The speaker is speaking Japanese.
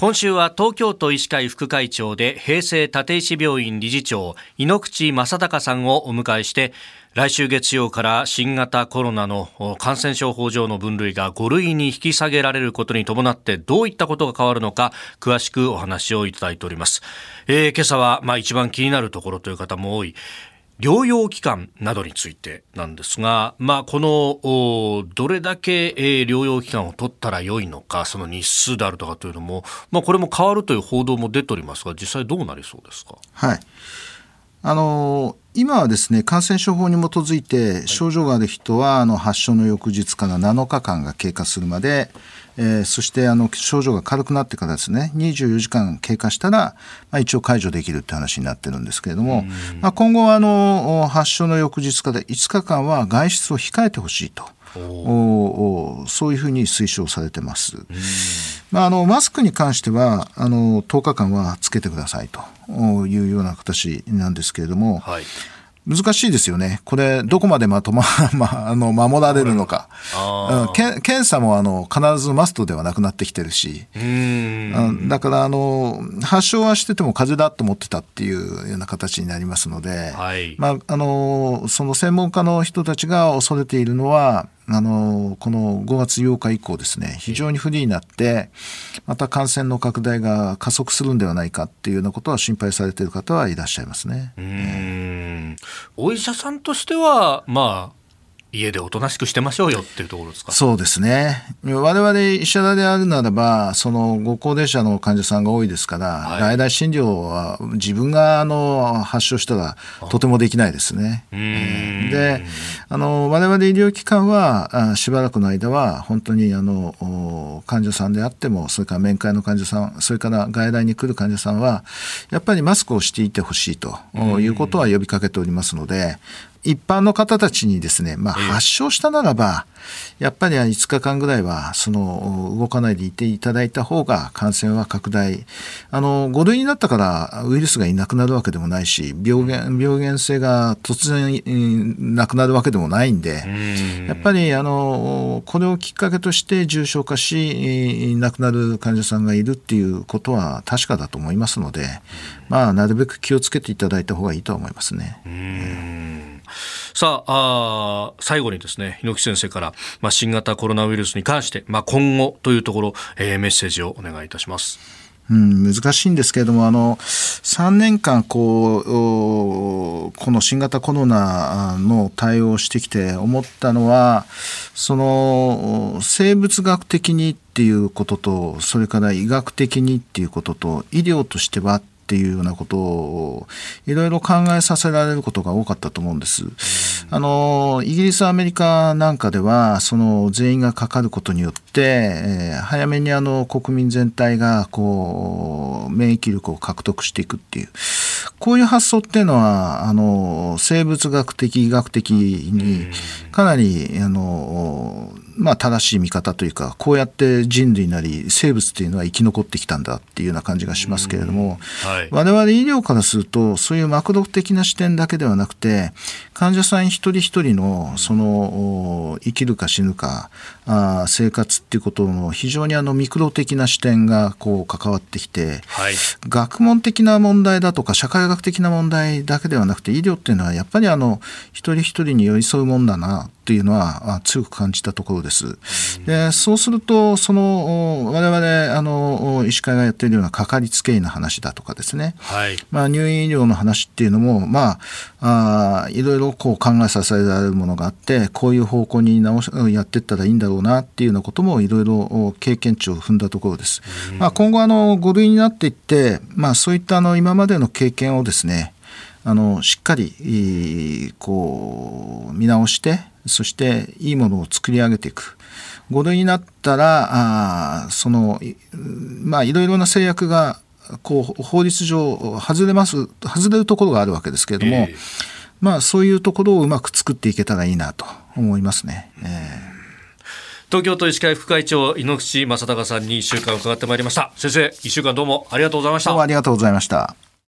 今週は東京都医師会副会長で平成立石病院理事長井ノ口正隆さんをお迎えして来週月曜から新型コロナの感染症法上の分類が5類に引き下げられることに伴ってどういったことが変わるのか詳しくお話をいただいております、えー、今朝はまあ一番気になるところという方も多い。療養期間などについてなんですが、まあ、このどれだけ、えー、療養期間を取ったらよいのか、その日数であるとかというのも、まあ、これも変わるという報道も出ておりますが、実際どうなりそうですか？はいあの今はですね感染症法に基づいて症状がある人はあの発症の翌日から7日間が経過するまで、えー、そしてあの症状が軽くなってからですね24時間経過したら、まあ、一応解除できるって話になってるんですけれども、まあ、今後はあの発症の翌日から5日間は外出を控えてほしいと。おそういうふうに推奨されてます。まあ、あのマスクに関してはあの10日間はつけてくださいというような形なんですけれども、はい、難しいですよね。これ、どこまでまとま、まあ、の、守られるのか。け検査も、あの、必ずマストではなくなってきてるし。だから、あの、発症はしてても風邪だと思ってたっていうような形になりますので、はい、まあ、あの、その専門家の人たちが恐れているのは、あのこの5月8日以降ですね非常に不利になってまた感染の拡大が加速するんではないかっていうようなことは心配されている方はいらっしゃいますね。お医者さんとしてはまあ家でおとなしくしてましょうよっていうところですか？そうですね。我々医者であるならばそのご高齢者の患者さんが多いですから、はい、外来診療は自分があの発症したらとてもできないですね。であの我々医療機関はしばらくの間は本当にあの患者さんであってもそれから面会の患者さんそれから外来に来る患者さんはやっぱりマスクをしていてほしいということは呼びかけておりますので一般の方たちにですね、まあ、発症したならば、やっぱり5日間ぐらいはその動かないでいていただいた方が感染は拡大。あの5類になったからウイルスがいなくなるわけでもないし病原病原性が突然なくなるわけでもないんでやっぱりあのこれをきっかけとして重症化し亡くなる患者さんがいるっていうことは確かだと思いますので、まあ、なるべく気をつけていただいた方がいいと思いますね。さあ最後にですね猪木先生から、まあ、新型コロナウイルスに関して、まあ、今後というところ、えー、メッセージをお願いいたします。うん、難しいんですけれども、あの、3年間、こう、この新型コロナの対応をしてきて思ったのは、その、生物学的にっていうことと、それから医学的にっていうことと、医療としてはっていうようなことをいろいろ考えさせられることが多かったと思うんです。あのイギリスアメリカなんかではその全員がかかることによって、えー、早めにあの国民全体がこう免疫力を獲得していくっていうこういう発想っていうのはあの生物学的医学的にかなりあのまあ、正しい見方というかこうやって人類なり生物というのは生き残ってきたんだっていうような感じがしますけれども、はい、我々医療からするとそういうマクロ的な視点だけではなくて患者さん一人一人のその生きるか死ぬかあ生活っていうことの非常にあのミクロ的な視点がこう関わってきて、はい、学問的な問題だとか社会学的な問題だけではなくて医療っていうのはやっぱりあの一人一人に寄り添うもんだなというのは強く感じたところです。でそうするとその我々あの医師会がやっているようなかかりつけ医の話だとかですね、はい、まあ、入院医療の話っていうのも、まあ、あいろいろこう考えさせられるものがあってこういう方向に直しやっていったらいいんだろうなっていうようなこともいろいろ経験値を踏んだところです。まあ、今後あの5類になっていって、まあ、そういったあの今までの経験をですねあのしっかりこう見直してそしていいものを作り上げていく。5類になったらあそのまあいろいろな制約がこう法律上外れます外れるところがあるわけですけれども、えー、まあそういうところをうまく作っていけたらいいなと思いますね。えー東京都医師会副会長井ノ口正孝さんに1週間伺ってまいりました。先生1週間どうもありがとうございました。どうもありがとうございました